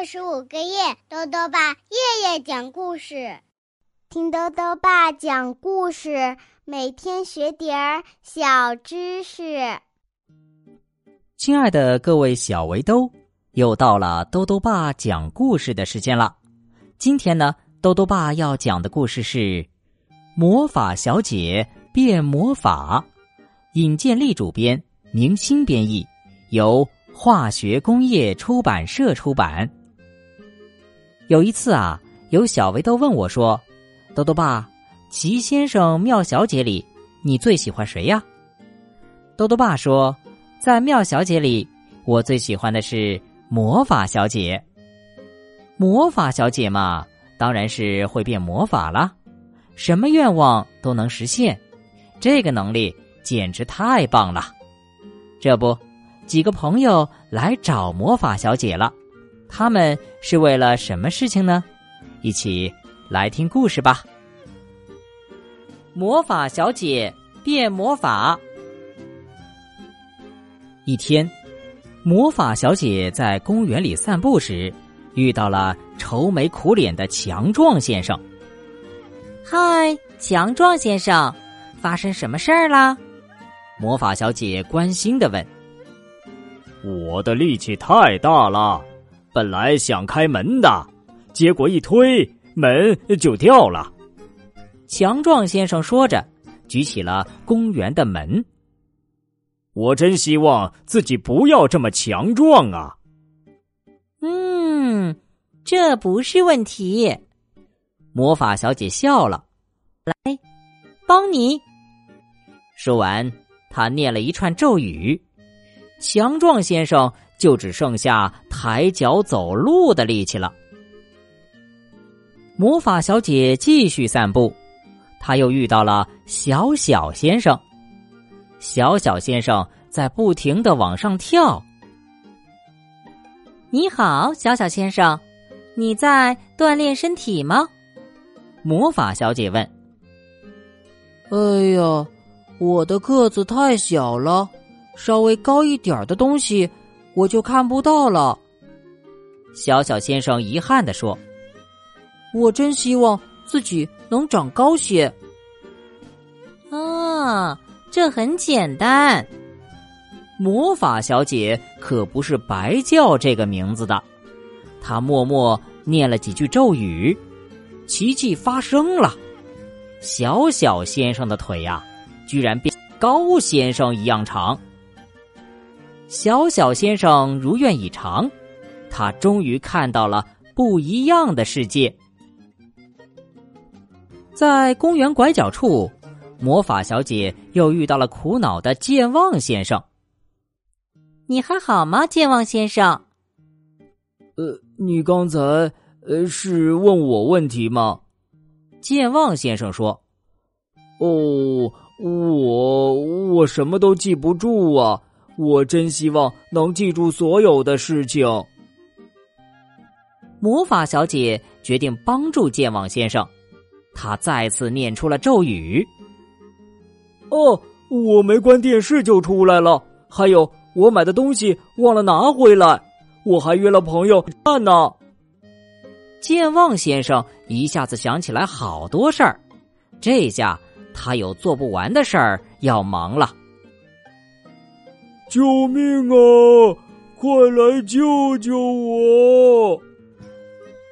六十五个月，豆豆爸夜夜讲故事，听豆豆爸讲故事，每天学点儿小知识。亲爱的各位小围兜，又到了豆豆爸讲故事的时间了。今天呢，豆豆爸要讲的故事是《魔法小姐变魔法》，尹建莉主编，明星编译，由化学工业出版社出版。有一次啊，有小围兜问我说：“豆豆爸，奇先生、妙小姐里，你最喜欢谁呀？”豆豆爸说：“在妙小姐里，我最喜欢的是魔法小姐。魔法小姐嘛，当然是会变魔法了，什么愿望都能实现，这个能力简直太棒了。这不，几个朋友来找魔法小姐了。”他们是为了什么事情呢？一起来听故事吧。魔法小姐变魔法。一天，魔法小姐在公园里散步时，遇到了愁眉苦脸的强壮先生。嗨，强壮先生，发生什么事儿啦？魔法小姐关心的问。我的力气太大了。本来想开门的，结果一推门就掉了。强壮先生说着，举起了公园的门。我真希望自己不要这么强壮啊！嗯，这不是问题。魔法小姐笑了，来，帮你。说完，她念了一串咒语。强壮先生。就只剩下抬脚走路的力气了。魔法小姐继续散步，她又遇到了小小先生。小小先生在不停的往上跳。你好，小小先生，你在锻炼身体吗？魔法小姐问。哎呀，我的个子太小了，稍微高一点的东西。我就看不到了，小小先生遗憾的说：“我真希望自己能长高些。”啊，这很简单。魔法小姐可不是白叫这个名字的，她默默念了几句咒语，奇迹发生了，小小先生的腿呀，居然变高先生一样长。小小先生如愿以偿，他终于看到了不一样的世界。在公园拐角处，魔法小姐又遇到了苦恼的健忘先生。你还好吗，健忘先生？呃，你刚才呃是问我问题吗？健忘先生说：“哦，我我什么都记不住啊。”我真希望能记住所有的事情。魔法小姐决定帮助健忘先生，她再次念出了咒语。哦，我没关电视就出来了，还有我买的东西忘了拿回来，我还约了朋友看呢。健忘先生一下子想起来好多事儿，这下他有做不完的事儿要忙了。救命啊！快来救救我！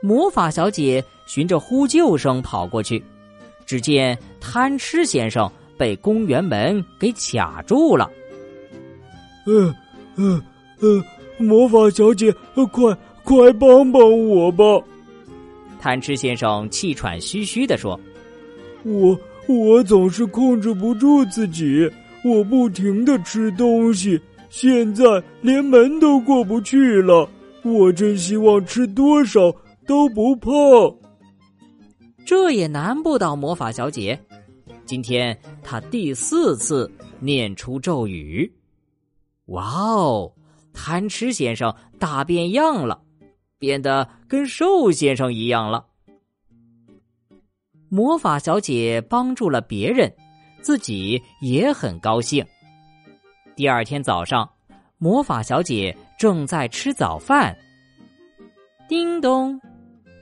魔法小姐循着呼救声跑过去，只见贪吃先生被公园门给卡住了。嗯嗯嗯，魔法小姐，快快帮帮我吧！贪吃先生气喘吁吁的说：“我我总是控制不住自己。”我不停的吃东西，现在连门都过不去了。我真希望吃多少都不胖。这也难不倒魔法小姐。今天她第四次念出咒语。哇哦，贪吃先生大变样了，变得跟瘦先生一样了。魔法小姐帮助了别人。自己也很高兴。第二天早上，魔法小姐正在吃早饭。叮咚，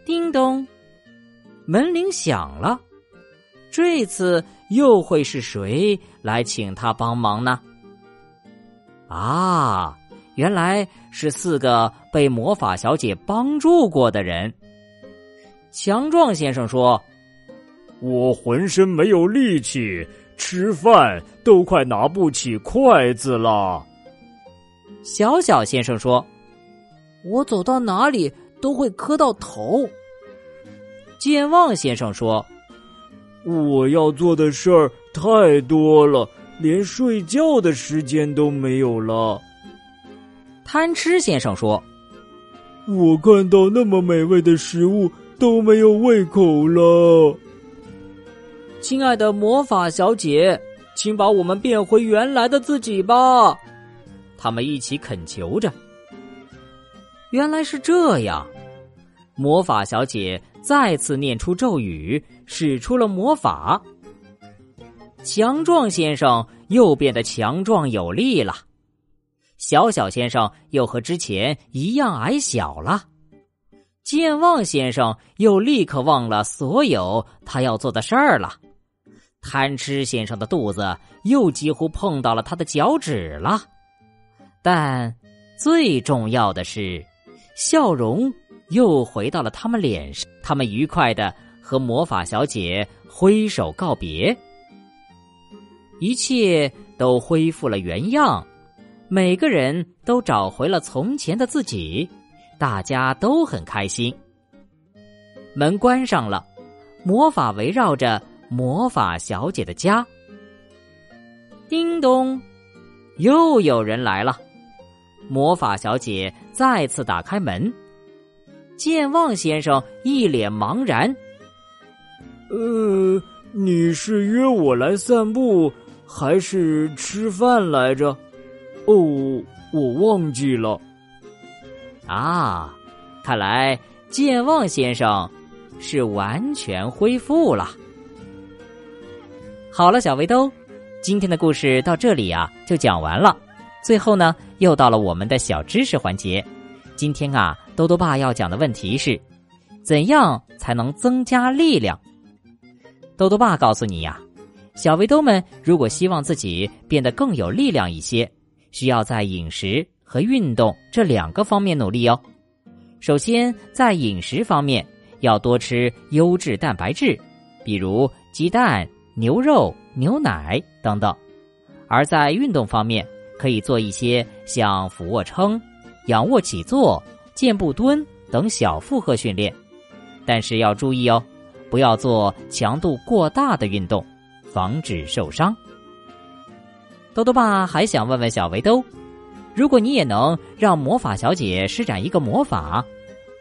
叮咚，门铃响了。这次又会是谁来请他帮忙呢？啊，原来是四个被魔法小姐帮助过的人。强壮先生说：“我浑身没有力气，吃饭都快拿不起筷子了。”小小先生说：“我走到哪里都会磕到头。”健忘先生说：“我要做的事儿太多了，连睡觉的时间都没有了。”贪吃先生说：“我看到那么美味的食物都没有胃口了。”亲爱的魔法小姐，请把我们变回原来的自己吧。他们一起恳求着。原来是这样，魔法小姐再次念出咒语，使出了魔法。强壮先生又变得强壮有力了，小小先生又和之前一样矮小了，健忘先生又立刻忘了所有他要做的事儿了，贪吃先生的肚子又几乎碰到了他的脚趾了。但最重要的是，笑容又回到了他们脸上。他们愉快的和魔法小姐挥手告别，一切都恢复了原样，每个人都找回了从前的自己，大家都很开心。门关上了，魔法围绕着魔法小姐的家。叮咚，又有人来了。魔法小姐再次打开门，健忘先生一脸茫然。呃，你是约我来散步，还是吃饭来着？哦，我忘记了。啊，看来健忘先生是完全恢复了。好了，小围兜，今天的故事到这里啊，就讲完了。最后呢，又到了我们的小知识环节。今天啊，多多爸要讲的问题是：怎样才能增加力量？多多爸告诉你呀，小围兜们如果希望自己变得更有力量一些，需要在饮食和运动这两个方面努力哦。首先，在饮食方面要多吃优质蛋白质，比如鸡蛋、牛肉、牛奶等等；而在运动方面，可以做一些像俯卧撑、仰卧起坐、健步蹲等小负荷训练，但是要注意哦，不要做强度过大的运动，防止受伤。豆豆爸还想问问小围兜，如果你也能让魔法小姐施展一个魔法，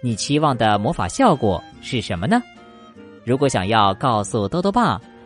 你期望的魔法效果是什么呢？如果想要告诉豆豆爸，